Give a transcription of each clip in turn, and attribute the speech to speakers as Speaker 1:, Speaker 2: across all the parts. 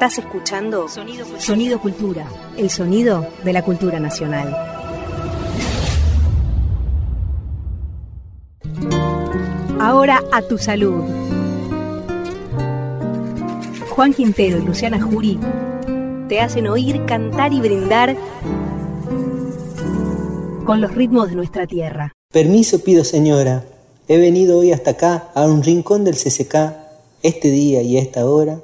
Speaker 1: Estás escuchando
Speaker 2: Sonido Cultura.
Speaker 1: Sonido Cultura, el sonido de la cultura nacional. Ahora a tu salud. Juan Quintero y Luciana Jury te hacen oír, cantar y brindar con los ritmos de nuestra tierra.
Speaker 3: Permiso pido señora, he venido hoy hasta acá, a un rincón del CCK, este día y a esta hora,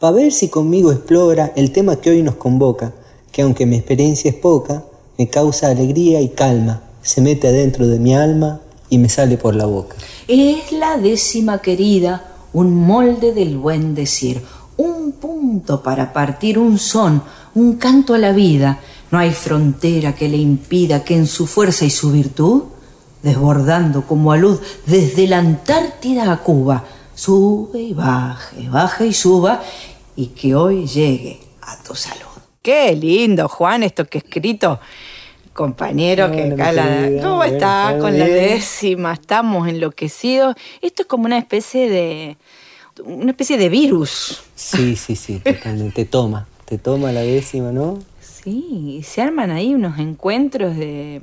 Speaker 3: para ver si conmigo explora el tema que hoy nos convoca, que aunque mi experiencia es poca, me causa alegría y calma, se mete adentro de mi alma y me sale por la boca.
Speaker 4: Es la décima querida, un molde del buen decir, un punto para partir un son, un canto a la vida. No hay frontera que le impida que en su fuerza y su virtud, desbordando como a luz desde la Antártida a Cuba, sube y baje, baje y suba, y que hoy llegue a tu salud.
Speaker 5: Qué lindo, Juan, esto que he escrito. Compañero, que acá la- ¿Cómo está? Con la décima, estamos enloquecidos. Esto es como una especie de. una especie de virus.
Speaker 3: Sí, sí, sí, totalmente. Te toma, te toma la décima, ¿no?
Speaker 5: Sí, y se arman ahí unos encuentros de...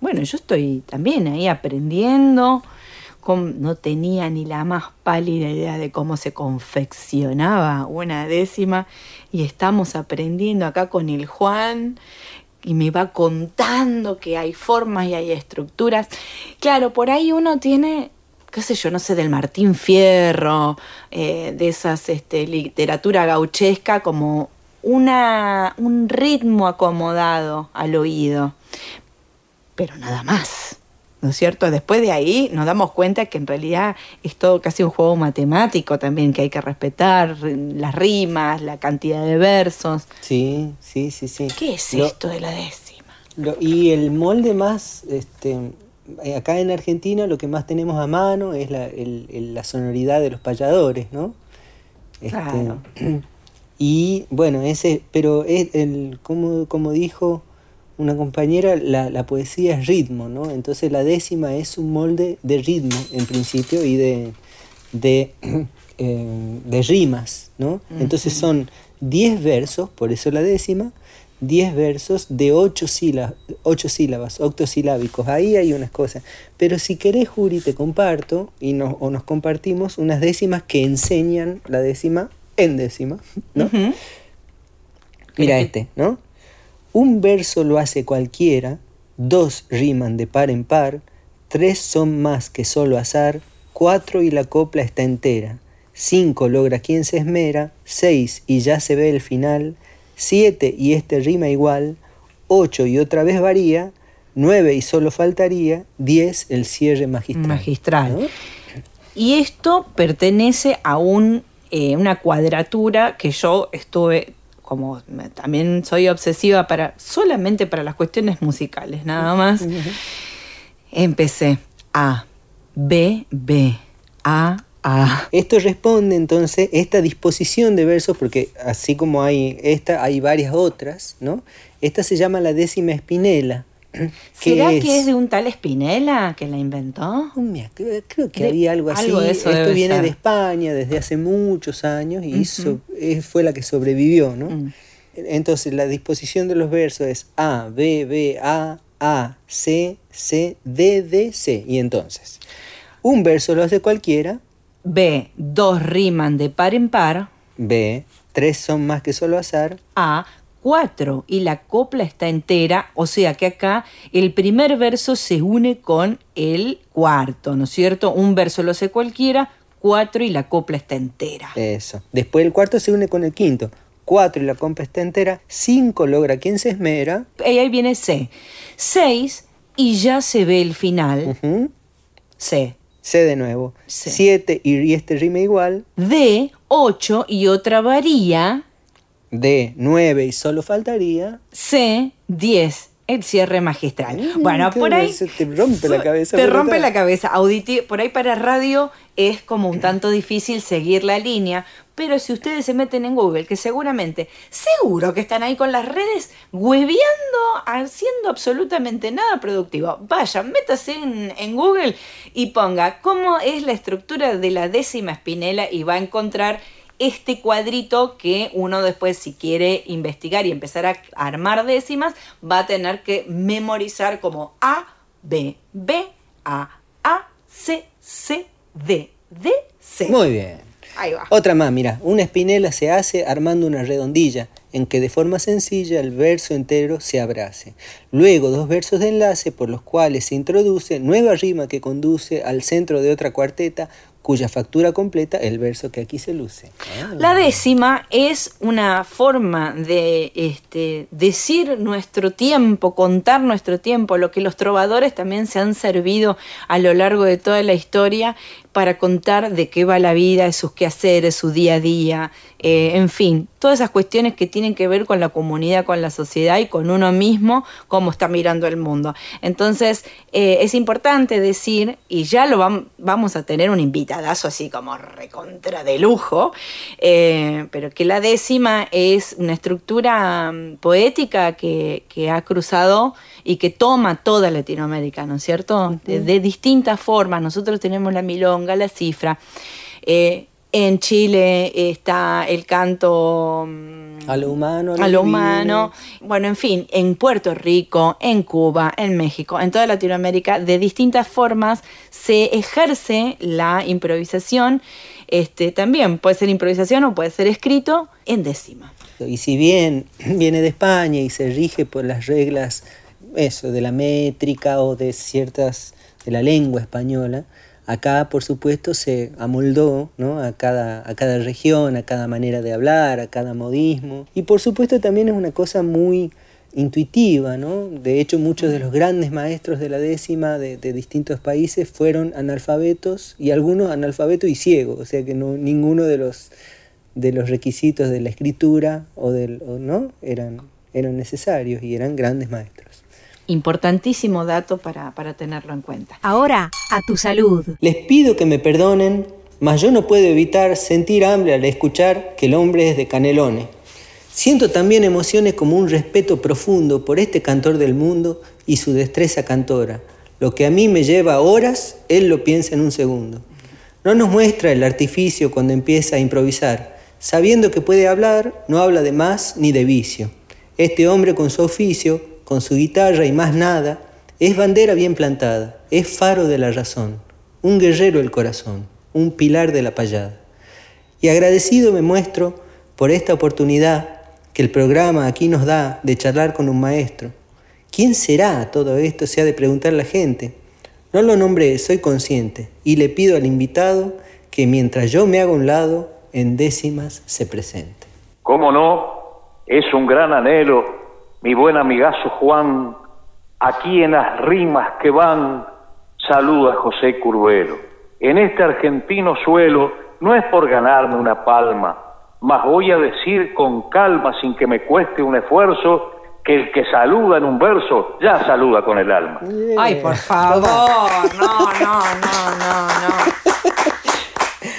Speaker 5: Bueno, yo estoy también ahí aprendiendo. No tenía ni la más pálida idea de cómo se confeccionaba una décima y estamos aprendiendo acá con el Juan y me va contando que hay formas y hay estructuras. Claro, por ahí uno tiene, qué sé yo, no sé, del Martín Fierro, eh, de esas este, literatura gauchesca como una, un ritmo acomodado al oído, pero nada más. ¿No es cierto? Después de ahí nos damos cuenta que en realidad es todo casi un juego matemático también, que hay que respetar las rimas, la cantidad de versos.
Speaker 3: Sí, sí, sí, sí.
Speaker 5: ¿Qué es
Speaker 3: Lo-
Speaker 5: esto de la décima?
Speaker 3: Lo- y el molde más, este, eh, acá en Argentina lo que más tenemos a mano es la, el- el- la sonoridad de los payadores, ¿no? Este,
Speaker 5: Claro.
Speaker 3: Y bueno, ese, pero es el, como, como dijo una compañera, la, la poesía es ritmo, ¿no? Entonces la décima es un molde de ritmo en principio y de, de, eh, de rimas, ¿no? Entonces son 10 versos, por eso la décima, 10 versos de 8 sílabas, ocho sílabas, octosilábicos. Ahí hay unas cosas. Pero si querés, Juri, te comparto y nos, o nos compartimos unas décimas que enseñan la décima en décima, ¿no? Mira este, ¿no? Un verso lo hace cualquiera, dos riman de par en par, tres son más que solo azar, cuatro y la copla está entera, cinco logra quien se esmera, seis y ya se ve el final, siete y este rima igual, ocho y otra vez varía, nueve y solo faltaría, diez el cierre magistral.
Speaker 5: Magistral.
Speaker 3: ¿no?
Speaker 5: Y esto pertenece a un, eh, una cuadratura que yo estuve, como también soy obsesiva para, solamente para las cuestiones musicales, nada más. Empecé A, B, B, A, A.
Speaker 3: Esto responde entonces esta disposición de versos, porque así como hay esta, hay varias otras, ¿no? Esta se llama la décima espinela.
Speaker 5: ¿Será que es de un tal Spinella que la inventó?
Speaker 3: Creo, creo que
Speaker 5: De-
Speaker 3: había algo así.
Speaker 5: algo de eso
Speaker 3: Esto viene
Speaker 5: ser.
Speaker 3: de España desde hace muchos años y eh, fue la que sobrevivió, ¿no?
Speaker 5: Mm.
Speaker 3: Entonces la disposición de los versos es A, B, B, A, A, C, C, D, D, C. Y entonces, un verso lo hace cualquiera,
Speaker 5: B, dos riman de par en par.
Speaker 3: B, tres son más que solo azar,
Speaker 5: A, cuatro y la copla está entera, o sea que acá el primer verso se une con el cuarto, ¿no es cierto? Un verso lo hace cualquiera, cuatro y la copla está entera.
Speaker 3: Eso. Después el cuarto se une con el quinto. Cuatro y la compra está entera. Cinco logra quien se esmera.
Speaker 5: Y ahí viene C. Seis y ya se ve el final. C.
Speaker 3: C de nuevo.
Speaker 5: Sí.
Speaker 3: Siete y este rima igual.
Speaker 5: D, ocho y otra varía.
Speaker 3: D, nueve y solo faltaría.
Speaker 5: C, 10. El cierre magistral. Bueno, por ahí.
Speaker 3: te rompe la cabeza,
Speaker 5: Te rompe la cabeza. Auditi- por ahí para radio es como un tanto difícil seguir la línea. Pero si ustedes se meten en Google, que seguramente, seguro que están ahí con las redes hueveando, haciendo absolutamente nada productivo. Vayan, métase en, en Google y ponga cómo es la estructura de la décima espinela y va a encontrar este cuadrito que uno después si quiere investigar y empezar a armar décimas va a tener que memorizar como A, B, B, A, A, C, C, D, D, C.
Speaker 3: Muy bien.
Speaker 5: Ahí va.
Speaker 3: Otra más, mira, una espinela se hace armando una redondilla en que de forma sencilla el verso entero se abrace. Luego dos versos de enlace por los cuales se introduce nueva rima que conduce al centro de otra cuarteta cuya factura completa el verso que aquí se luce. Ah.
Speaker 5: La décima es una forma de este, decir nuestro tiempo, contar nuestro tiempo, lo que los trovadores también se han servido a lo largo de toda la historia para contar de qué va la vida, de sus quehaceres, su día a día, eh, en fin, todas esas cuestiones que tienen que ver con la comunidad, con la sociedad y con uno mismo, cómo está mirando el mundo. Entonces, eh, es importante decir, y ya lo vamos a tener un invitadazo así como recontra de lujo, eh, pero que la décima es una estructura mm, poética que, que ha cruzado y que toma toda Latinoamérica, ¿no es cierto? de, distintas formas. Nosotros tenemos la milonga, la cifra. Eh, en Chile está el canto
Speaker 3: mm, a lo humano,
Speaker 5: a lo humano. Bueno, en fin, en Puerto Rico, en Cuba, en México, en toda Latinoamérica, de distintas formas se ejerce la improvisación. Este, también puede ser improvisación o puede ser escrito en décima.
Speaker 3: Y si bien viene de España y se rige por las reglas eso, de la métrica o de ciertas, de la lengua española, acá por supuesto se amoldó ¿no? a, cada, a cada región, a cada manera de hablar, a cada modismo. Y por supuesto también es una cosa muy intuitiva, ¿no? De hecho, muchos de los grandes maestros de la décima de, distintos países fueron analfabetos y algunos analfabetos y ciegos, o sea que no, ninguno de los, de los requisitos de la escritura o del, ¿no? eran, eran necesarios y eran grandes maestros.
Speaker 5: Importantísimo dato para, tenerlo en cuenta.
Speaker 1: Ahora, a tu salud.
Speaker 3: Les pido que me perdonen, mas yo no puedo evitar sentir hambre al escuchar que el hombre es de Canelones. Siento también emociones como un respeto profundo por este cantor del mundo y su destreza cantora. Lo que a mí me lleva horas, él lo piensa en un segundo. No nos muestra el artificio cuando empieza a improvisar. Sabiendo que puede hablar, no habla de más ni de vicio. Este hombre con su oficio con su guitarra y más nada, es bandera bien plantada, es faro de la razón, un guerrero el corazón, un pilar de la payada. Y agradecido me muestro por esta oportunidad que el programa aquí nos da de charlar con un maestro. ¿Quién será todo esto? Se ha de preguntar la gente. No lo nombré, soy consciente, y le pido al invitado que mientras yo me hago un lado, en décimas se presente.
Speaker 2: ¿Cómo no? Es un gran anhelo mi buen amigazo Juan, aquí en las rimas que van, saluda José Curbero. En este argentino suelo no es por ganarme una palma, mas voy a decir con calma, sin que me cueste un esfuerzo, que el que saluda en un verso ya saluda con el alma.
Speaker 5: Ay, por favor, no, no, no, no, no.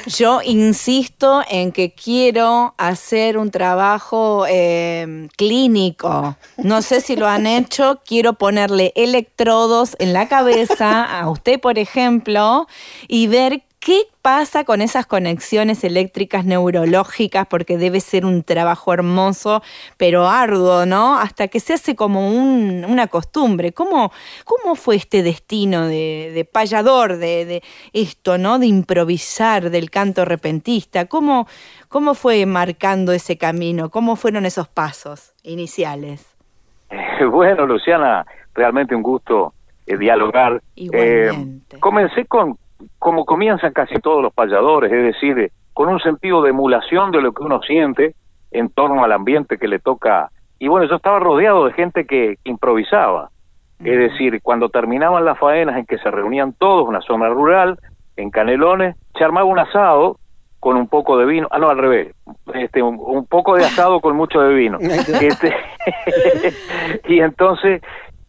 Speaker 5: Yo insisto en que quiero hacer un trabajo eh, clínico. No sé si lo han hecho. Quiero ponerle electrodos en la cabeza a usted, por ejemplo, y ver ¿Qué pasa con esas conexiones eléctricas neurológicas? Porque debe ser un trabajo hermoso, pero arduo, ¿no? Hasta que se hace como una costumbre. ¿Cómo, ¿Cómo fue este destino de, payador, de, esto, ¿no? De improvisar, del canto repentista. ¿Cómo, ¿Cómo fue marcando ese camino? ¿Cómo fueron esos pasos iniciales?
Speaker 2: Bueno, Luciana, realmente un gusto eh, dialogar.
Speaker 5: Eh,
Speaker 2: comencé con, como comienzan casi todos los payadores, es decir, con un sentido de emulación de lo que uno siente en torno al ambiente que le toca. Y bueno, yo estaba rodeado de gente que improvisaba. Es decir, cuando terminaban las faenas en que se reunían todos, una zona rural, en Canelones, se armaba un asado con un poco de vino, ah no, al revés, este, un, poco de asado con mucho de vino. Este, y entonces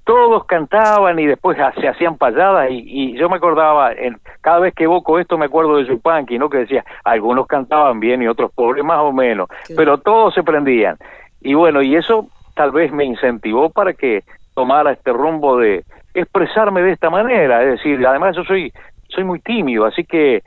Speaker 2: todos cantaban y después se hacían payadas y, yo me acordaba, en, cada vez que evoco esto me acuerdo de Yupanqui, ¿no? Que decía, algunos cantaban bien y otros pobres más o menos, pero todos se prendían. Y bueno, y eso tal vez me incentivó para que tomara este rumbo de expresarme de esta manera, es decir, además yo soy soy muy tímido, así que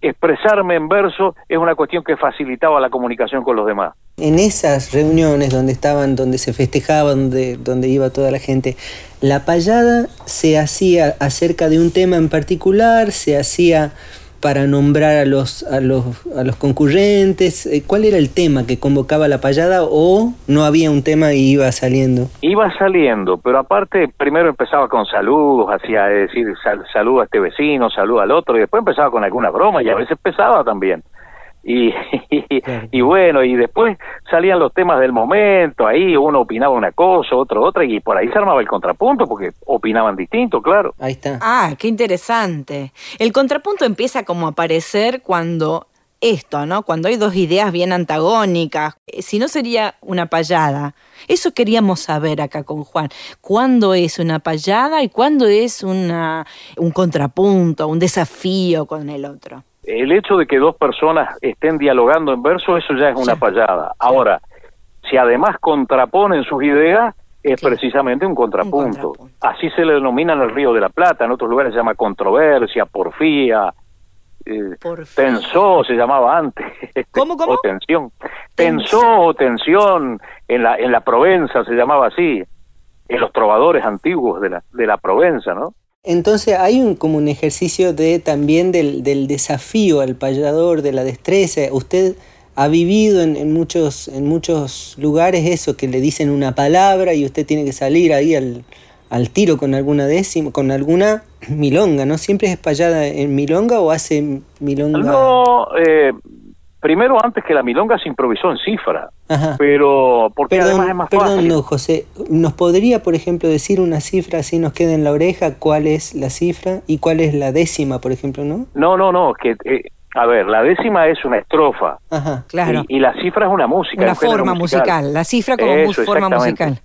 Speaker 2: expresarme en verso es una cuestión que facilitaba la comunicación con los demás.
Speaker 3: En esas reuniones donde estaban, donde se festejaba, donde, donde iba toda la gente, la payada se hacía acerca de un tema en particular, se hacía para nombrar a los, a los, a los concurrentes? Eh, ¿Cuál era el tema que convocaba la payada o no había un tema y iba saliendo?
Speaker 2: Iba saliendo, pero aparte primero empezaba con saludos, hacía decir saludo a este vecino, saludo al otro, y después empezaba con alguna broma y a veces pesaba también. Y, y, bueno, y después salían los temas del momento, ahí uno opinaba una cosa, otro otra, y por ahí se armaba el contrapunto, porque opinaban distinto, claro.
Speaker 3: Ahí está.
Speaker 5: Ah, qué interesante. El contrapunto empieza como a aparecer cuando esto, ¿no? Cuando hay dos ideas bien antagónicas, eh, si no sería una payada. Eso queríamos saber acá con Juan. ¿Cuándo es una payada y cuándo es una, un contrapunto, un desafío con el otro?
Speaker 2: El hecho de que dos personas estén dialogando en verso, eso ya es una payada. Ahora, si además contraponen sus ideas, es precisamente un contrapunto. Así se le denomina en el Río de la Plata, en otros lugares se llama controversia, porfía, eh, tensó se llamaba antes.
Speaker 5: ¿Cómo, cómo?
Speaker 2: o tensión. Tensó o tensión, en la, en la Provenza se llamaba así, en los trovadores antiguos de la, de la Provenza, ¿no?
Speaker 3: Entonces hay un, como un ejercicio de también del, del desafío al payador, de la destreza. Usted ha vivido en, en, muchos, en muchos lugares eso, que le dicen una palabra y usted tiene que salir ahí al, al tiro con alguna décima, con alguna milonga, ¿no? ¿Siempre es payada en milonga o hace milonga?
Speaker 2: No, eh, primero antes que la milonga se improvisó en cifra, pero porque además es más
Speaker 3: perdón, no, José, ¿nos podría, por ejemplo, decir una cifra así nos queda en la oreja cuál es la cifra y cuál es la décima, por ejemplo, no?
Speaker 2: No, no, no, que eh, a ver, la décima es una estrofa.
Speaker 5: Ajá, claro.
Speaker 2: Y, la cifra es una música.
Speaker 5: Una forma musical. La cifra como forma musical.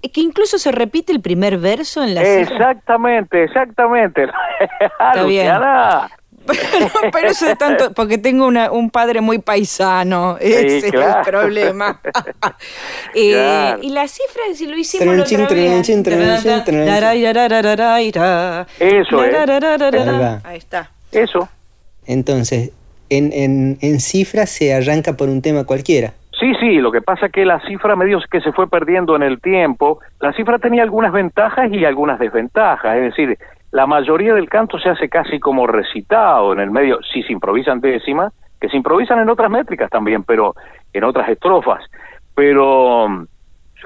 Speaker 5: Es que incluso se repite el primer verso en la
Speaker 2: cifra. Exactamente, exactamente.
Speaker 5: Está bien. Pero, eso es tanto, porque tengo una, un padre muy paisano, ese es el problema. eh, Y la cifra, si lo hicimos la otra vez.
Speaker 2: Eso es.
Speaker 5: Ahí está.
Speaker 2: Eso.
Speaker 3: Entonces, en, en, en cifra se arranca por un tema cualquiera.
Speaker 2: Sí, sí, lo que pasa es que la cifra medio que se fue perdiendo en el tiempo, la cifra tenía algunas ventajas y algunas desventajas, es decir, la mayoría del canto se hace casi como recitado en el medio, si se improvisan décimas, que se improvisan en otras métricas también, pero en otras estrofas, pero mm,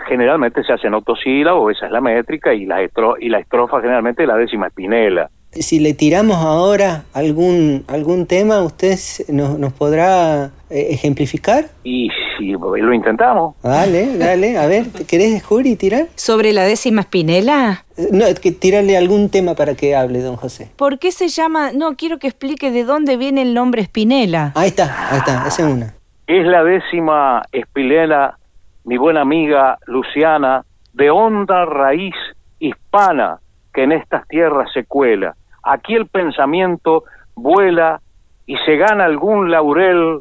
Speaker 2: generalmente se hace en o esa es la métrica, y la, estro, y la estrofa generalmente la décima espinela.
Speaker 3: Si le tiramos ahora algún algún tema, ¿usted nos, nos podrá eh, ejemplificar?
Speaker 2: Y si lo intentamos.
Speaker 3: Dale, dale, a ver, ¿querés, Juri, tirar?
Speaker 5: ¿Sobre la décima espinela?
Speaker 3: No, que tirarle algún tema para que hable, don José.
Speaker 5: ¿Por qué se llama? No, quiero que explique de dónde viene el nombre Espinela.
Speaker 3: Ahí está, ahí está, esa es una.
Speaker 2: Es la décima espinela, mi buena amiga Luciana, de honda raíz hispana que en estas tierras se cuela Aquí el pensamiento vuela y se gana algún laurel,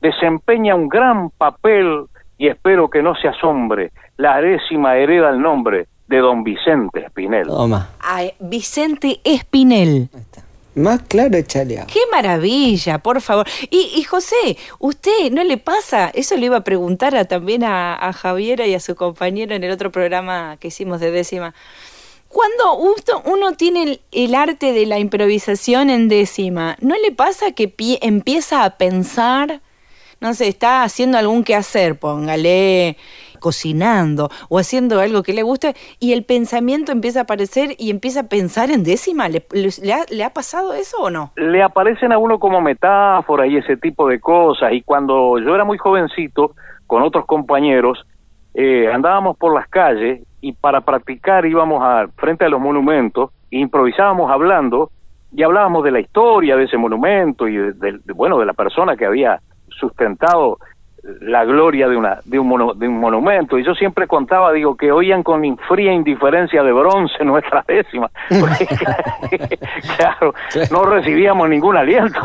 Speaker 2: desempeña un gran papel y espero que no se asombre. La décima hereda el nombre de don Vicente Espinel.
Speaker 3: Toma.
Speaker 5: Ay, Vicente Espinel.
Speaker 3: Más claro, Chalea.
Speaker 5: Qué maravilla, por favor. Y, José, ¿usted no le pasa? Eso le iba a preguntar también a, a Javiera y a su compañero en el otro programa que hicimos de décima. Cuando uno tiene el, arte de la improvisación en décima, ¿no le pasa que empieza a pensar, no sé, está haciendo algún quehacer, póngale, cocinando o haciendo algo que le guste y el pensamiento empieza a aparecer y empieza a pensar en décima? ¿Le, ha, pasado eso o no?
Speaker 2: Le aparecen a uno como metáfora y ese tipo de cosas y cuando yo era muy jovencito, con otros compañeros, eh, andábamos por las calles y para practicar íbamos a frente a los monumentos e improvisábamos hablando y hablábamos de la historia de ese monumento y de, bueno de la persona que había sustentado la gloria de una de un, de un monumento. Y yo siempre contaba digo que oían con fría indiferencia de bronce nuestra décima. Claro no recibíamos ningún aliento.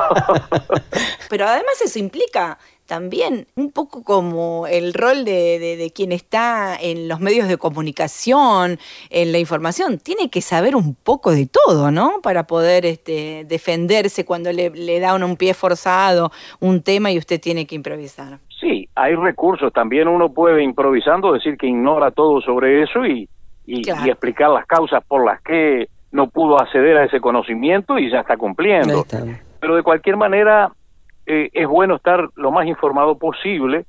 Speaker 5: Pero además eso implica también un poco como el rol de, quien está en los medios de comunicación, en la información, tiene que saber un poco de todo, ¿no? Para poder este, defenderse cuando le, le da un pie forzado un tema y usted tiene que improvisar.
Speaker 2: Sí, hay recursos. También uno puede improvisando decir que ignora todo sobre eso y, y, explicar las causas por las que no pudo acceder a ese conocimiento y ya está cumpliendo. Pero de cualquier manera eh, es bueno estar lo más informado posible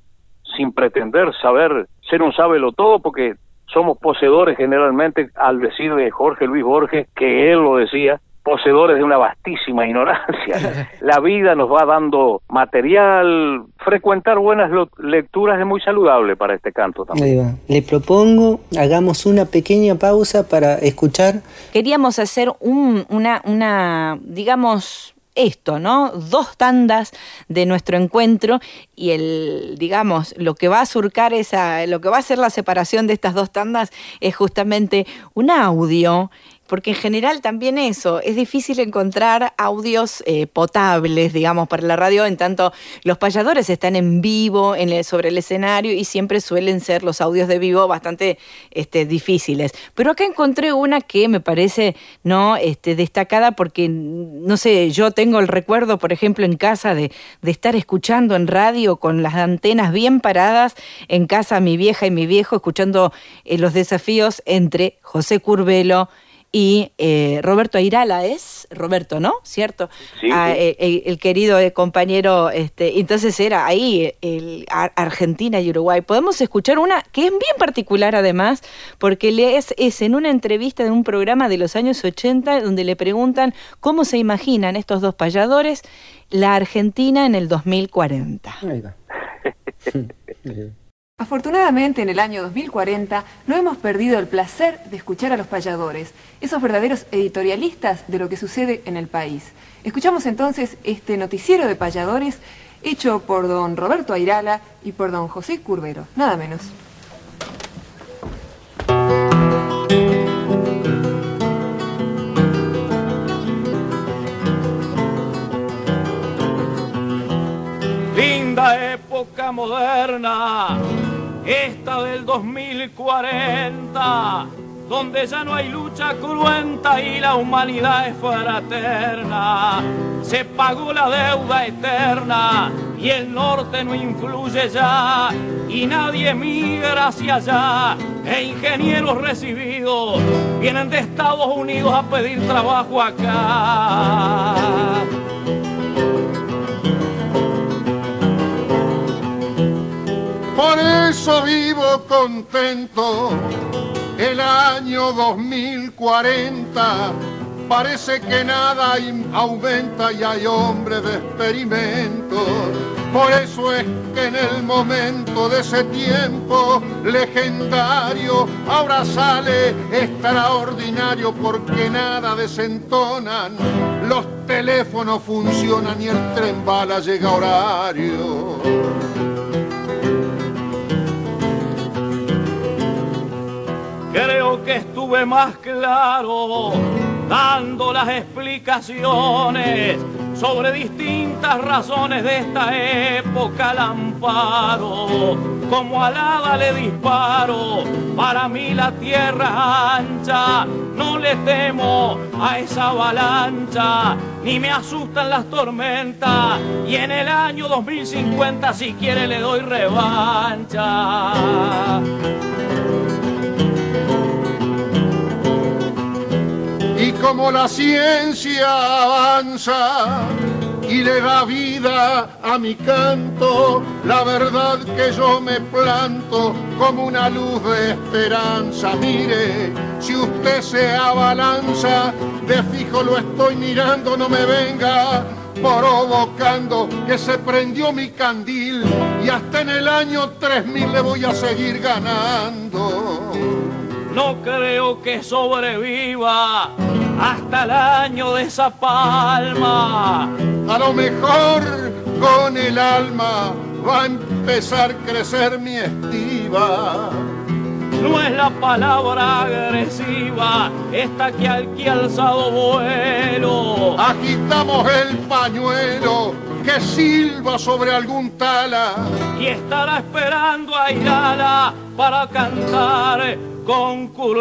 Speaker 2: sin pretender saber ser un sábelo todo porque somos poseedores generalmente al decir de Jorge Luis Borges que él lo decía poseedores de una vastísima ignorancia. La vida nos va dando material, frecuentar buenas lecturas es muy saludable para este canto también.
Speaker 3: Le propongo, hagamos una pequeña pausa para escuchar.
Speaker 5: Queríamos hacer un, una, una, digamos, esto, ¿no? Dos tandas de nuestro encuentro y el, digamos, lo que va a surcar esa, lo que va a ser la separación de estas dos tandas es justamente un audio porque en general también eso, es difícil encontrar audios eh, potables, digamos, para la radio, en tanto los payadores están en vivo sobre el escenario y siempre suelen ser los audios de vivo bastante este, difíciles. Pero acá encontré una que me parece no este, destacada porque, no sé, yo tengo el recuerdo, por ejemplo, en casa de, de estar escuchando en radio con las antenas bien paradas, en casa mi vieja y mi viejo, escuchando eh, los desafíos entre José Curvelo, y eh, Roberto Airala es, Roberto, ¿no? ¿Cierto? Ah, eh, el, querido eh, compañero, este, entonces era ahí el, Argentina y Uruguay. Podemos escuchar una que es bien particular además, porque es, es en una entrevista de un programa de los años 80 donde le preguntan cómo se imaginan estos dos payadores la Argentina en el 2040. Ahí va.
Speaker 6: Afortunadamente, en el año 2040 no hemos perdido el placer de escuchar a los payadores, esos verdaderos editorialistas de lo que sucede en el país. Escuchamos entonces este noticiero de payadores hecho por don Roberto Airala y por don José Curbero, nada menos.
Speaker 7: Linda época moderna esta del 2040, donde ya no hay lucha cruenta y la humanidad es fraterna. Se pagó la deuda eterna y el norte no influye ya y nadie migra hacia allá. E ingenieros recibidos vienen de Estados Unidos a pedir trabajo acá.
Speaker 8: Por eso vivo contento. El año 2040 parece que nada aumenta y hay hombres de experimento. Por eso es que en el momento de ese tiempo legendario ahora sale extraordinario porque nada desentonan. Los teléfonos funcionan y el tren bala llega a horario.
Speaker 7: Creo que estuve más claro dando las explicaciones sobre distintas razones de esta época al amparo. Como alada le disparo, para mí la tierra ancha, no le temo a esa avalancha, ni me asustan las tormentas, y en el año 2050 si quiere le doy revancha.
Speaker 8: Como la ciencia avanza y le da vida a mi canto, la verdad que yo me planto como una luz de esperanza. Mire, si usted se abalanza, de fijo lo estoy mirando, no me venga provocando que se prendió mi candil y hasta en el año 3000 le voy a seguir ganando.
Speaker 7: No creo que sobreviva hasta el año de esa palma.
Speaker 8: A lo mejor con el alma va a empezar a crecer mi estiva.
Speaker 7: No es la palabra agresiva, esta que al que alzado vuelo.
Speaker 8: Agitamos el pañuelo que silba sobre algún tala.
Speaker 7: Y estará esperando a Irala para cantar con Curvelo.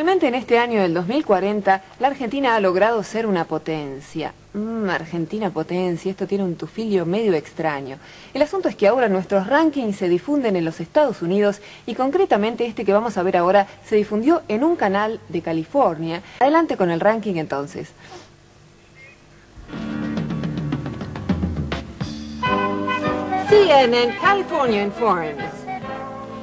Speaker 6: Finalmente, en este año del 2040, la Argentina ha logrado ser una potencia. Mm, Argentina potencia, esto tiene un tufilio medio extraño. El asunto es que ahora nuestros rankings se difunden en los Estados Unidos y concretamente este que vamos a ver ahora se difundió en un canal de California. Adelante con el ranking entonces. CNN California Informs.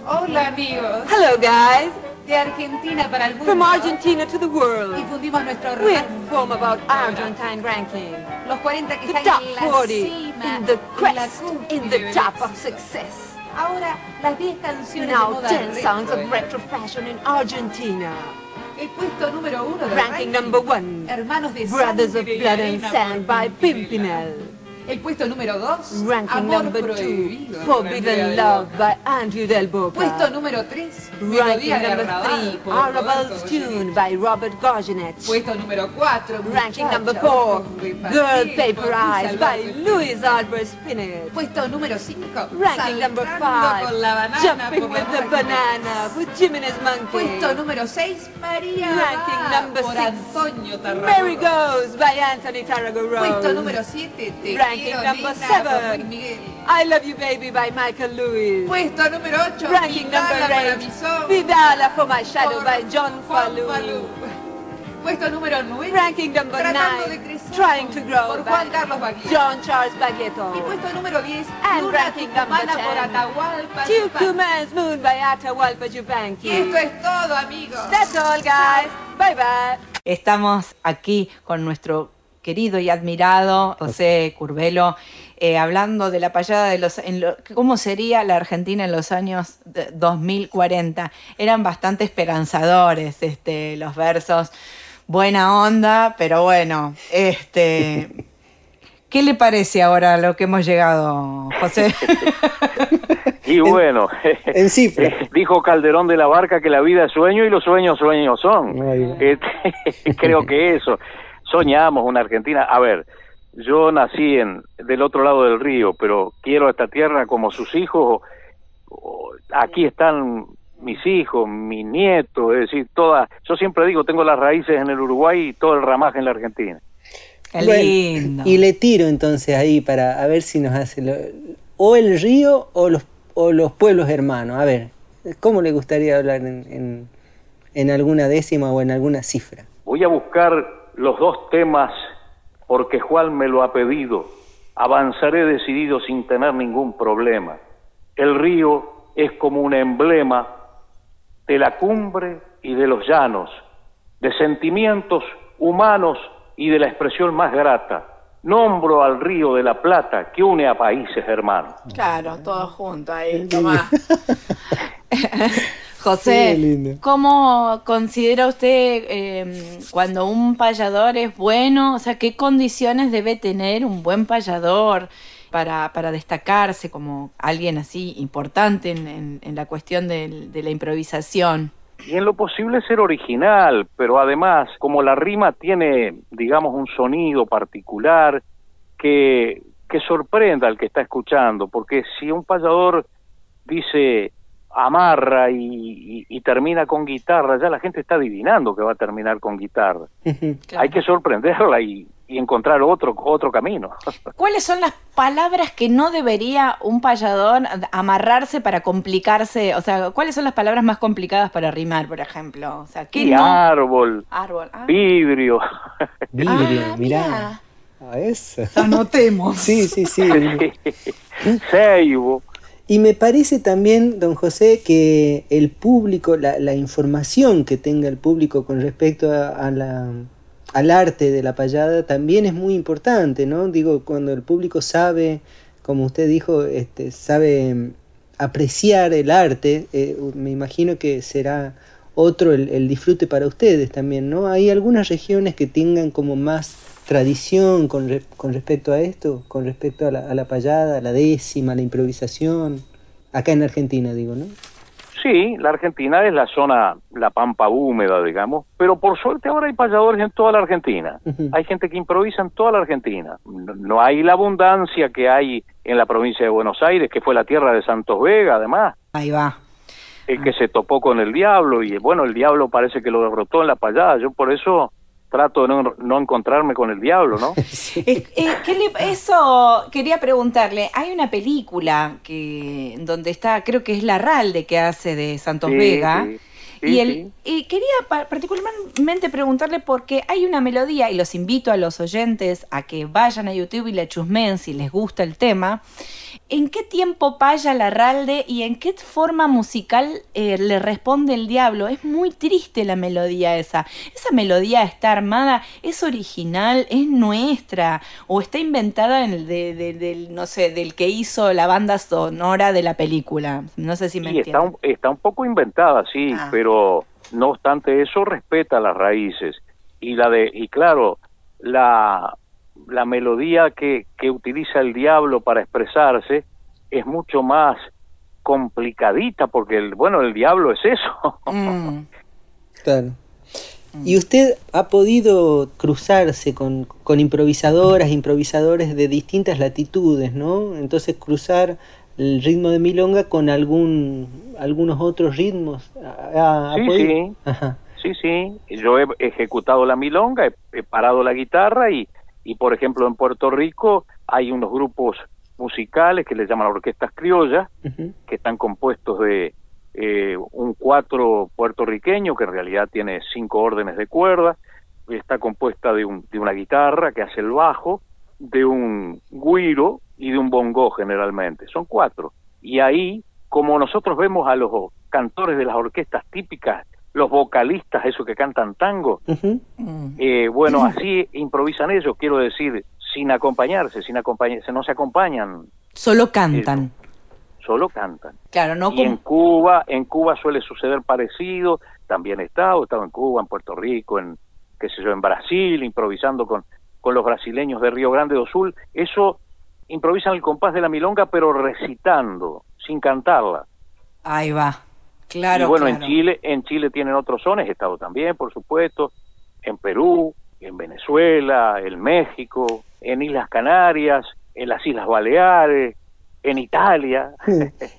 Speaker 9: Hola amigos.
Speaker 6: Hello guys.
Speaker 9: De Argentina para el mundo.
Speaker 6: From Argentina to the world.
Speaker 9: Difundimos nuestro
Speaker 6: We
Speaker 9: ranking.
Speaker 6: inform about Argentine ranking.
Speaker 9: Los 40 que
Speaker 6: The
Speaker 9: están
Speaker 6: top
Speaker 9: en la
Speaker 6: 40
Speaker 9: cima,
Speaker 6: in the quest, in the top of success.
Speaker 9: Ahora, las 10 canciones de
Speaker 6: Now
Speaker 9: moda
Speaker 6: 10
Speaker 9: retro
Speaker 6: songs of retro fashion in Argentina.
Speaker 9: El puesto número uno del
Speaker 6: Ranking number one.
Speaker 9: Hermanos de
Speaker 6: Brothers of Blood and Sand by. Pimpinel.
Speaker 9: El puesto número dos,
Speaker 6: Ranking
Speaker 9: Amor
Speaker 6: number two.
Speaker 9: Prohibido.
Speaker 6: Forbidden Love by Andrew Del Boca.
Speaker 9: Puesto número tres,
Speaker 6: Ranking
Speaker 9: Melodía de
Speaker 6: number
Speaker 9: Arrabal
Speaker 6: three.
Speaker 9: por
Speaker 6: Arrabals
Speaker 9: Roberto
Speaker 6: Tune by Robert Goyeneche.
Speaker 9: Puesto número cuatro,
Speaker 6: Ranking
Speaker 9: Muchacha,
Speaker 6: number four.
Speaker 9: ojos de papel
Speaker 6: Girl
Speaker 9: por
Speaker 6: Paper Eyes by
Speaker 9: Alberto
Speaker 6: Louis Albert Spinett.
Speaker 9: Puesto número 5.
Speaker 6: Ranking number five.
Speaker 9: con la banana.
Speaker 6: Jumping
Speaker 9: por
Speaker 6: with the banana with Jimenez Monkey.
Speaker 9: Puesto número 6. María
Speaker 6: Ranking number
Speaker 9: por
Speaker 6: six.
Speaker 9: Antonio Tarragona.
Speaker 6: Mary Goes by Anthony Tarragona.
Speaker 9: Puesto número 7. Te
Speaker 6: Ranking number
Speaker 9: nena,
Speaker 6: seven.
Speaker 9: por Luis Miguel.
Speaker 6: I Love You Baby by Michael Lewis.
Speaker 9: Puesto número 8.
Speaker 6: Ranking number eight. Vidala for My Shadow by John Fallu.
Speaker 9: Puesto número 9.
Speaker 6: Ranking number
Speaker 9: Tratando
Speaker 6: nine.
Speaker 9: de crecer
Speaker 6: Trying to Grow
Speaker 9: por
Speaker 6: by
Speaker 9: Juan Carlos Baglietto.
Speaker 6: John Charles Baglietto.
Speaker 9: Y puesto número 10.
Speaker 6: And
Speaker 9: Luna
Speaker 6: ranking number
Speaker 9: Tucumana por
Speaker 6: 10.
Speaker 9: Atahualpa
Speaker 6: Moon by Atahualpa Yupanqui.
Speaker 9: Y esto es todo, amigos.
Speaker 6: That's all, guys. Bye bye.
Speaker 5: Estamos aquí con nuestro querido y admirado José Curvelo, eh, hablando de la payada de los... En lo- ¿Cómo sería la Argentina en los años de- 2040? Eran bastante esperanzadores este, los versos. Buena onda, pero bueno, este... ¿Qué le parece ahora a lo que hemos llegado, José?
Speaker 2: Y bueno,
Speaker 3: En cifra.
Speaker 2: dijo Calderón de la Barca que la vida es sueño y los sueños sueños son. Este, creo que eso. Soñamos una Argentina. A ver, yo nací en del otro lado del río, pero quiero esta tierra como sus hijos. O- Aquí están mis hijos, mis nietos, es decir, todas. Yo siempre digo, tengo las raíces en el Uruguay y todo el ramaje en la Argentina.
Speaker 5: Qué
Speaker 3: Bueno,
Speaker 5: lindo.
Speaker 3: y le tiro entonces ahí para a ver si nos hace lo- o el río o los, o los pueblos hermanos. A ver, ¿cómo le gustaría hablar en, en, en alguna décima o en alguna cifra?
Speaker 2: Voy a buscar los dos temas porque Juan me lo ha pedido. Avanzaré decidido sin tener ningún problema. El río es como un emblema de la cumbre y de los llanos, de sentimientos humanos y de la expresión más grata. Nombro al río de la Plata que une a países hermanos.
Speaker 5: Claro, todos juntos ahí, tomá. José,
Speaker 3: lindo.
Speaker 5: ¿cómo considera usted eh, cuando un payador es bueno? O sea, ¿qué condiciones debe tener un buen payador para, para destacarse como alguien así importante en, en- en la cuestión del- de la improvisación?
Speaker 2: Y en lo posible ser original, pero además, como la rima tiene, digamos, un sonido particular que, que sorprenda al que está escuchando, porque si un payador dice amarra y, y- y termina con guitarra, ya la gente está adivinando que va a terminar con guitarra. Hay que sorprenderla y, y encontrar otro, otro camino.
Speaker 5: ¿Cuáles son las palabras que no debería un payador amarrarse para complicarse? O sea, ¿cuáles son las palabras más complicadas para rimar, por ejemplo? O sea, ¿qué
Speaker 2: Y
Speaker 5: no?
Speaker 2: árbol,
Speaker 5: Árbol. Ah,
Speaker 2: vidrio.
Speaker 3: Vidrio,
Speaker 5: Ah,
Speaker 3: mirá.
Speaker 5: mirá.
Speaker 3: A eso.
Speaker 5: Anotemos.
Speaker 3: Sí, sí, sí.
Speaker 2: Ceibo.
Speaker 3: Y me parece también, don José, que el público, la, la información que tenga el público con respecto a, la, al arte de la payada también es muy importante, ¿no? Digo, cuando el público sabe, como usted dijo, este, sabe mm, apreciar el arte, eh, me imagino que será otro el disfrute para ustedes también, ¿no? Hay algunas regiones que tengan como más tradición con, re- con respecto a esto, con respecto a la, a la payada, a la décima, a la improvisación, acá en Argentina digo, ¿no?
Speaker 2: Sí, la Argentina es la zona, la pampa húmeda, digamos, pero por suerte ahora hay payadores en toda la Argentina. Hay gente que improvisa en toda la Argentina. No, no hay la abundancia que hay en la provincia de Buenos Aires, que fue la tierra de Santos Vega, además,
Speaker 5: Ahí va.
Speaker 2: el que se topó con el diablo, y bueno, el diablo parece que lo derrotó en la payada. Yo por eso trato de no, no encontrarme con el diablo, ¿no?
Speaker 5: Eh, eh, ¿qué le- eso quería preguntarle. Hay una película que donde está, creo que es Larralde que hace de Santos
Speaker 2: Sí,
Speaker 5: Vega.
Speaker 2: sí,
Speaker 5: y,
Speaker 2: sí,
Speaker 5: el,
Speaker 2: sí.
Speaker 5: y quería pa- particularmente preguntarle porque hay una melodía, y los invito a los oyentes a que vayan a YouTube y la chusmeen si les gusta el tema. ¿En qué tiempo paya Larralde y en qué forma musical eh, le responde el diablo? Es muy triste la melodía esa. ¿Esa melodía está armada? ¿Es original? ¿Es nuestra? ¿O está inventada en el de, de- del, no sé, del que hizo la banda sonora de la película? No sé si me
Speaker 2: Sí, está
Speaker 5: entienden.
Speaker 2: un, está un poco inventada, sí,
Speaker 5: Ah.
Speaker 2: pero no obstante eso respeta las raíces y la de y claro la la melodía que, que utiliza el diablo para expresarse es mucho más complicadita porque el bueno el diablo es eso
Speaker 5: Mm.
Speaker 3: Claro. ¿Y usted ha podido cruzarse con, con improvisadoras, improvisadores de distintas latitudes, ¿no? Entonces cruzar el ritmo de milonga con algún algunos otros ritmos. ¿Ha- ha
Speaker 2: Sí,
Speaker 3: podido?
Speaker 2: sí.
Speaker 3: Ajá.
Speaker 2: Sí, sí, yo he ejecutado la milonga, he, he parado la guitarra y, y, por ejemplo, en Puerto Rico hay unos grupos musicales que le llaman orquestas criollas, que están compuestos de eh, un cuatro puertorriqueño, que en realidad tiene cinco órdenes de cuerda, está compuesta de, un, de una guitarra que hace el bajo, de un guiro y de un bongo generalmente, son cuatro. Y ahí, como nosotros vemos a los cantores de las orquestas típicas, los vocalistas, esos que cantan tango.
Speaker 5: Mm.
Speaker 2: eh, bueno, así improvisan ellos, quiero decir, sin acompañarse, sin acompañarse, no se acompañan,
Speaker 5: Solo cantan.
Speaker 2: solo cantan.
Speaker 5: Claro, no
Speaker 2: y en. Cuba, en Cuba suele suceder parecido, también he estado, he estado en Cuba, en Puerto Rico, en qué sé yo, en Brasil, improvisando con, con los brasileños de Río Grande do Sul, eso improvisan el compás de la milonga pero recitando, sin cantarla.
Speaker 5: Ahí va. Claro,
Speaker 2: y bueno,
Speaker 5: claro.
Speaker 2: en Chile, en Chile tienen otros sones, he estado también, por supuesto, en Perú, en Venezuela, en México, en Islas Canarias, en las Islas Baleares, en Italia,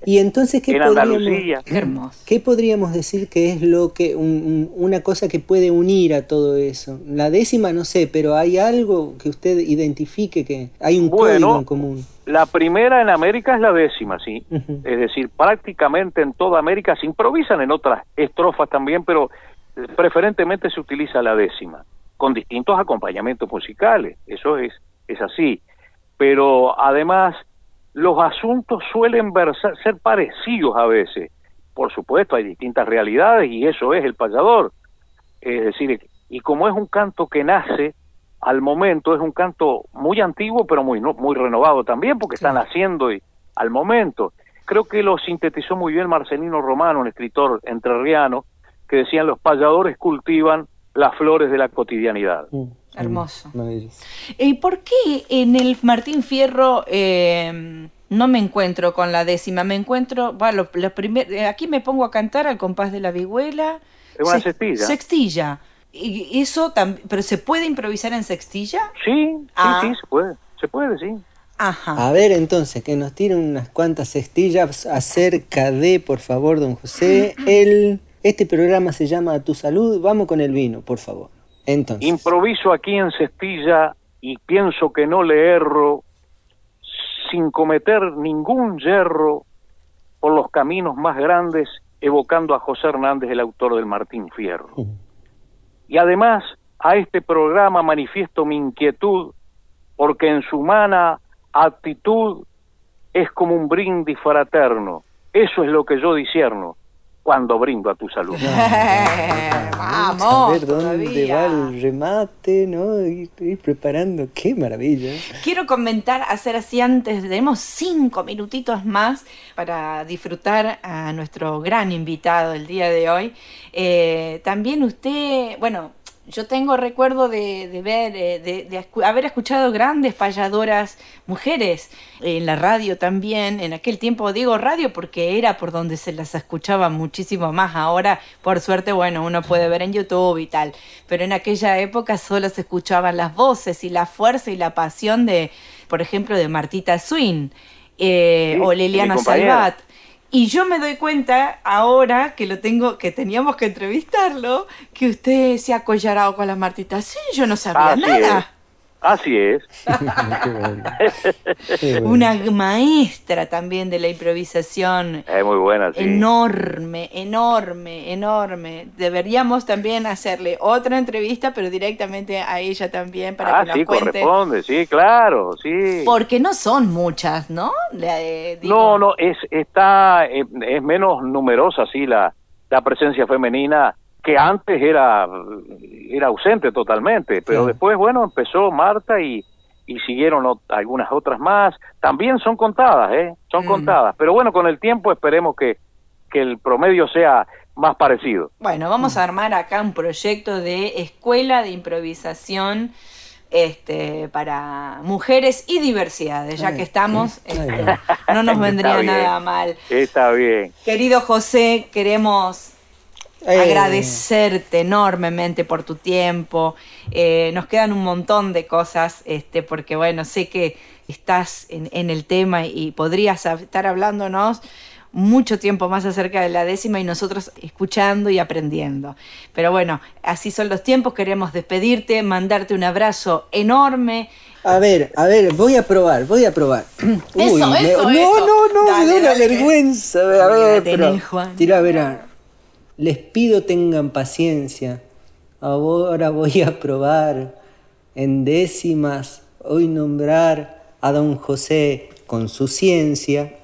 Speaker 3: Y entonces, ¿qué
Speaker 2: en
Speaker 3: podríamos,
Speaker 2: Andalucía.
Speaker 5: Qué hermoso.
Speaker 3: ¿qué podríamos decir que es lo que un- un- una cosa que puede unir a todo eso? La décima no sé, pero hay algo que usted identifique que hay un
Speaker 2: Bueno.
Speaker 3: código en común.
Speaker 2: La primera en América es la décima, sí. Es decir, prácticamente en toda América se improvisan en otras estrofas también, pero preferentemente se utiliza la décima, con distintos acompañamientos musicales, eso es, es así. Pero además, los asuntos suelen versa- ser parecidos a veces. Por supuesto, hay distintas realidades y eso es el payador. Es decir, y como es un canto que nace al momento, es un canto muy antiguo, pero muy, no- muy renovado también, porque está naciendo y, al momento. Creo que lo sintetizó muy bien Marcelino Romano, un escritor entrerriano, que decían los payadores cultivan las flores de la cotidianidad.
Speaker 3: Mm.
Speaker 5: Hermoso.
Speaker 3: Maravilloso.
Speaker 5: ¿Y por qué en el Martín Fierro eh, no me encuentro con la décima? Me encuentro, bueno, lo- lo primer- eh, aquí me pongo a cantar al compás de la vihuela.
Speaker 2: Es una
Speaker 5: Se-
Speaker 2: sextilla.
Speaker 5: Sextilla. Y eso también, pero ¿se puede improvisar en sextilla?
Speaker 2: Sí, sí,
Speaker 5: Ah.
Speaker 2: sí, se puede, se puede, sí.
Speaker 5: Ajá.
Speaker 3: A ver entonces, que nos tiren unas cuantas cestillas acerca de, por favor, don José, el, este programa se llama A tu salud, vamos con el vino, por favor. Entonces,
Speaker 2: Improviso aquí en Cestilla y pienso que no le erro sin cometer ningún yerro por los caminos más grandes, evocando a José Hernández, el autor del Martín Fierro.
Speaker 3: Ujú.
Speaker 2: Y además a este programa manifiesto mi inquietud porque en su humana actitud es como un brindis fraterno. Eso es lo que yo disierno cuando brindo a tu salud.
Speaker 5: Vamos. Vamos,
Speaker 3: ver dónde
Speaker 5: todavía.
Speaker 3: va el remate, ¿no? Ir, ir preparando, qué maravilla.
Speaker 5: Quiero comentar, hacer así antes, tenemos cinco minutitos más para disfrutar a nuestro gran invitado el día de hoy. Eh, también usted, bueno, yo tengo recuerdo de, de ver, eh, de, de haber escuchado grandes payadoras mujeres en la radio también. En aquel tiempo digo radio porque era por donde se las escuchaba muchísimo más. Ahora, por suerte, bueno, uno puede ver en YouTube y tal. Pero en aquella época solo se escuchaban las voces y la fuerza y la pasión de, por ejemplo, de Martita Swin eh,
Speaker 2: Sí,
Speaker 5: o Liliana. Salvat. Y yo me doy cuenta ahora que lo tengo, que teníamos que entrevistarlo, que usted se ha collarado con las martitas. Sí, yo no sabía nada.
Speaker 2: Es. Así es.
Speaker 5: Una maestra también de la improvisación.
Speaker 2: Es muy buena, sí.
Speaker 5: Enorme, enorme, enorme. Deberíamos también hacerle otra entrevista, pero directamente a ella también para
Speaker 2: ah,
Speaker 5: que
Speaker 2: sí,
Speaker 5: nos cuente.
Speaker 2: corresponde, sí, claro, sí.
Speaker 5: Porque no son muchas, ¿no? La, eh,
Speaker 2: No, no, es está eh, es menos numerosa sí la la presencia femenina que antes era era ausente totalmente, pero después bueno, empezó Marta y y siguieron ot- algunas otras más, también son contadas, eh, son
Speaker 5: Mm.
Speaker 2: contadas, pero bueno, con el tiempo esperemos que que el promedio sea más parecido.
Speaker 5: Bueno, vamos a armar acá un proyecto de escuela de improvisación este, para mujeres y diversidades, ya que estamos, este, no nos vendría nada mal.
Speaker 2: Está bien.
Speaker 5: Querido José, queremos
Speaker 3: Eh,
Speaker 5: agradecerte enormemente por tu tiempo. Eh, nos quedan un montón de cosas, este, porque bueno, sé que estás en, en el tema y podrías estar hablándonos mucho tiempo más acerca de la décima y nosotros escuchando y aprendiendo. Pero bueno, así son los tiempos, queremos despedirte, mandarte un abrazo enorme.
Speaker 3: A ver, a ver, voy a probar, voy a probar.
Speaker 5: Eso,
Speaker 3: me-
Speaker 5: eso,
Speaker 3: no,
Speaker 5: eso.
Speaker 3: no, no,
Speaker 5: Dale,
Speaker 3: me da una
Speaker 5: dale,
Speaker 3: vergüenza. A ver, pero,
Speaker 5: Juan.
Speaker 3: tira, a ver, a- les pido tengan paciencia. Ahora voy a probar en décimas hoy nombrar a don José con su ciencia.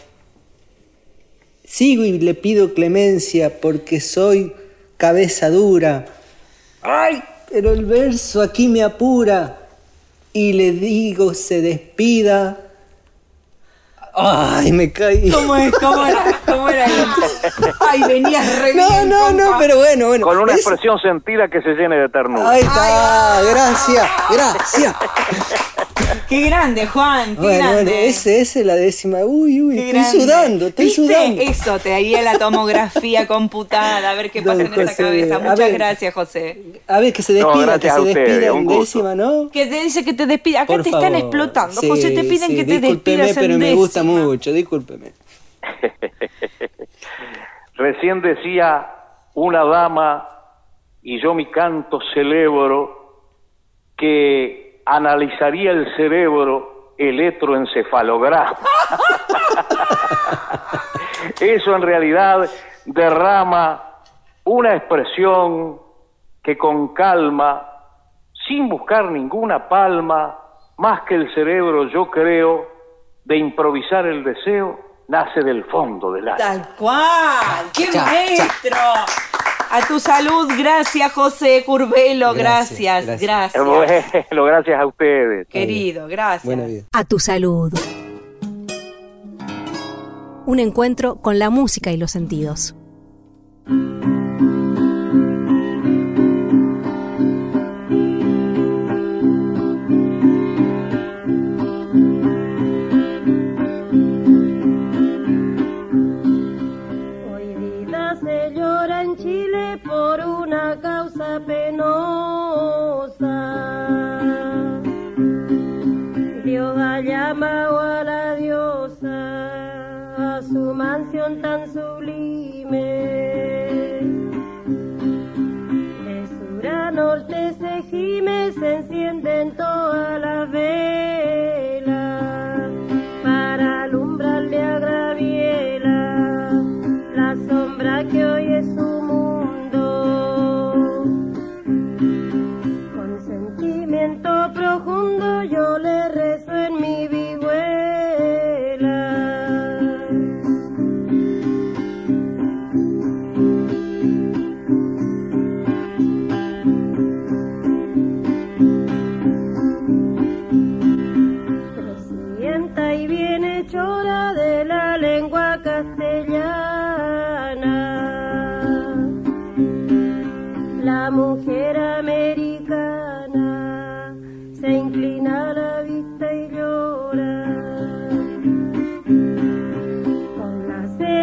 Speaker 3: Sigo y le pido clemencia porque soy cabeza dura. ¡Ay! Pero el verso aquí me apura y le digo se despida. ¡Ay, me caí!
Speaker 5: ¿Cómo es? ¿Cómo era? ¿Cómo era? Ay, venías re
Speaker 3: No,
Speaker 5: bien,
Speaker 3: no, no, pero bueno, bueno.
Speaker 2: Con una
Speaker 3: es-
Speaker 2: expresión sentida que se llene de ternura.
Speaker 3: Ahí está, gracias, gracias.
Speaker 5: Qué grande, Juan, qué
Speaker 3: Bueno,
Speaker 5: grande.
Speaker 3: bueno, ese, ese es la décima. Uy, uy,
Speaker 5: Qué
Speaker 3: estoy
Speaker 5: grande.
Speaker 3: sudando, estoy
Speaker 5: ¿Viste?
Speaker 3: sudando.
Speaker 5: Eso, te haría la tomografía computada, a ver qué
Speaker 3: Don
Speaker 5: pasa en esa cabeza. Muchas
Speaker 3: ver.
Speaker 5: gracias, José.
Speaker 3: A ver, que se
Speaker 2: No,
Speaker 3: despida, que
Speaker 2: gracias a
Speaker 3: se despida
Speaker 2: un
Speaker 3: en décima, ¿no?
Speaker 5: Que te dice que te despida. Acá
Speaker 3: Por
Speaker 5: te están explotando,
Speaker 3: Sí,
Speaker 5: José. Te piden
Speaker 3: sí,
Speaker 5: que te
Speaker 3: discúlpeme,
Speaker 5: despidas
Speaker 3: pero
Speaker 5: en
Speaker 3: me gusta mucho, discúlpeme.
Speaker 2: Recién decía una dama, y yo mi canto celebro, que analizaría el cerebro electroencefalograma. Eso en realidad derrama una expresión que con calma, sin buscar ninguna palma, más que el cerebro, yo creo, de improvisar el deseo, nace del fondo del alma.
Speaker 5: Tal cual. ¡Qué maestro! A tu salud, gracias, José Curvelo. Gracias,
Speaker 3: Gracias,
Speaker 5: gracias.
Speaker 2: Bueno, gracias a ustedes.
Speaker 5: Querido, gracias.
Speaker 1: A tu salud. Un encuentro con la música y los sentidos.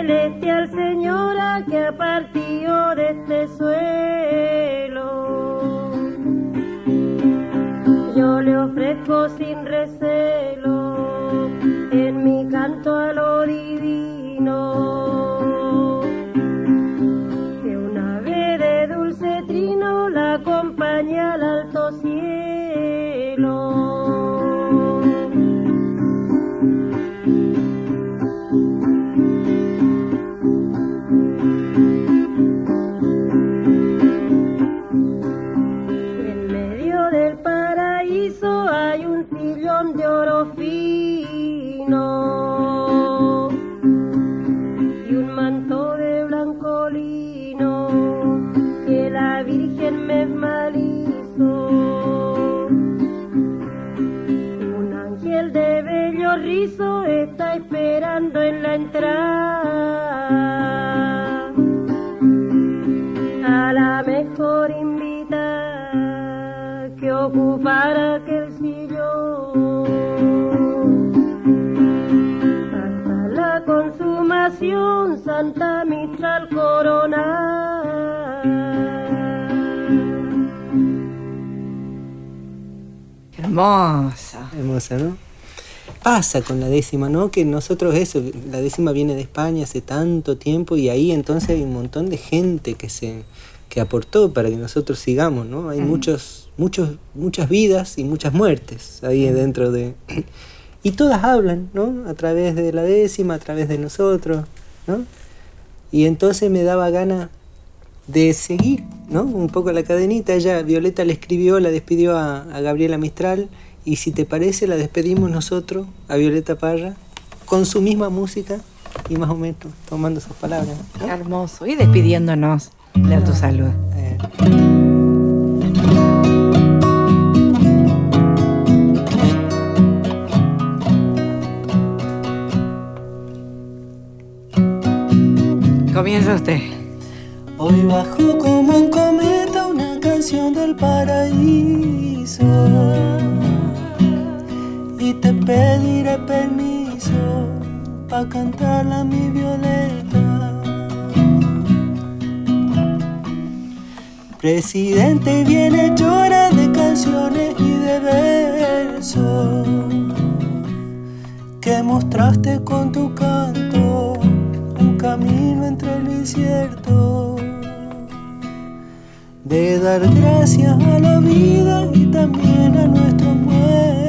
Speaker 10: Celestial señora que ha partido de este suelo. Yo le ofrezco sin recelo Santa Mistral corona
Speaker 5: Hermosa.
Speaker 3: Hermosa, ¿no? Pasa con la décima, ¿no? Que nosotros eso, la décima viene de España hace tanto tiempo y ahí entonces hay un montón de gente que se que aportó para que nosotros sigamos, ¿no? Hay muchos, muchos, muchas vidas y muchas muertes ahí dentro de y todas hablan, ¿no? A través de la décima, a través de nosotros, ¿no? Y entonces me daba gana de seguir, ¿no? Un poco la cadenita. Ella, Violeta le escribió, la despidió a, a Gabriela Mistral. Y si te parece, la despedimos nosotros a Violeta Parra con su misma música y más o menos tomando sus palabras. ¿no?
Speaker 5: Hermoso. Y despidiéndonos de tu salud.
Speaker 3: Eh,
Speaker 5: Comienza usted.
Speaker 3: Hoy bajó como un cometa una canción del paraíso y te pediré permiso para cantarla mi violeta. Presidente viene llora de canciones y de versos que mostraste con tu canto camino entre lo incierto de dar gracias a la vida y también a nuestros muertos.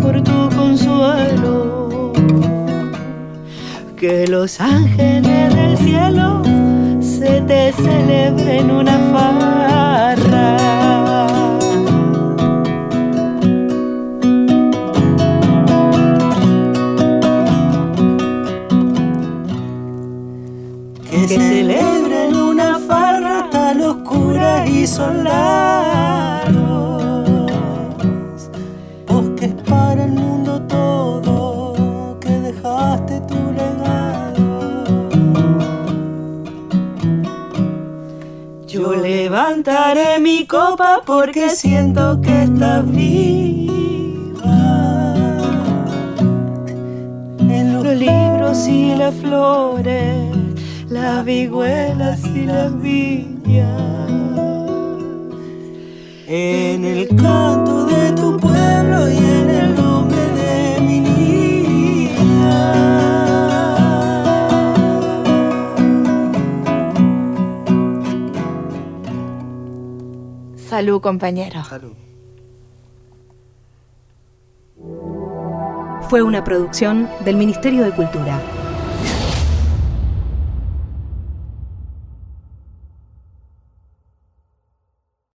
Speaker 4: Por tu consuelo que los ángeles del cielo se te celebren una farra.
Speaker 3: Porque
Speaker 4: siento que estás viva. En los libros y las flores, las vihuelas y las viñas.
Speaker 3: En el canto de tu pueblo y
Speaker 5: Salud, compañero.
Speaker 3: Salud.
Speaker 1: Fue una producción del Ministerio de Cultura.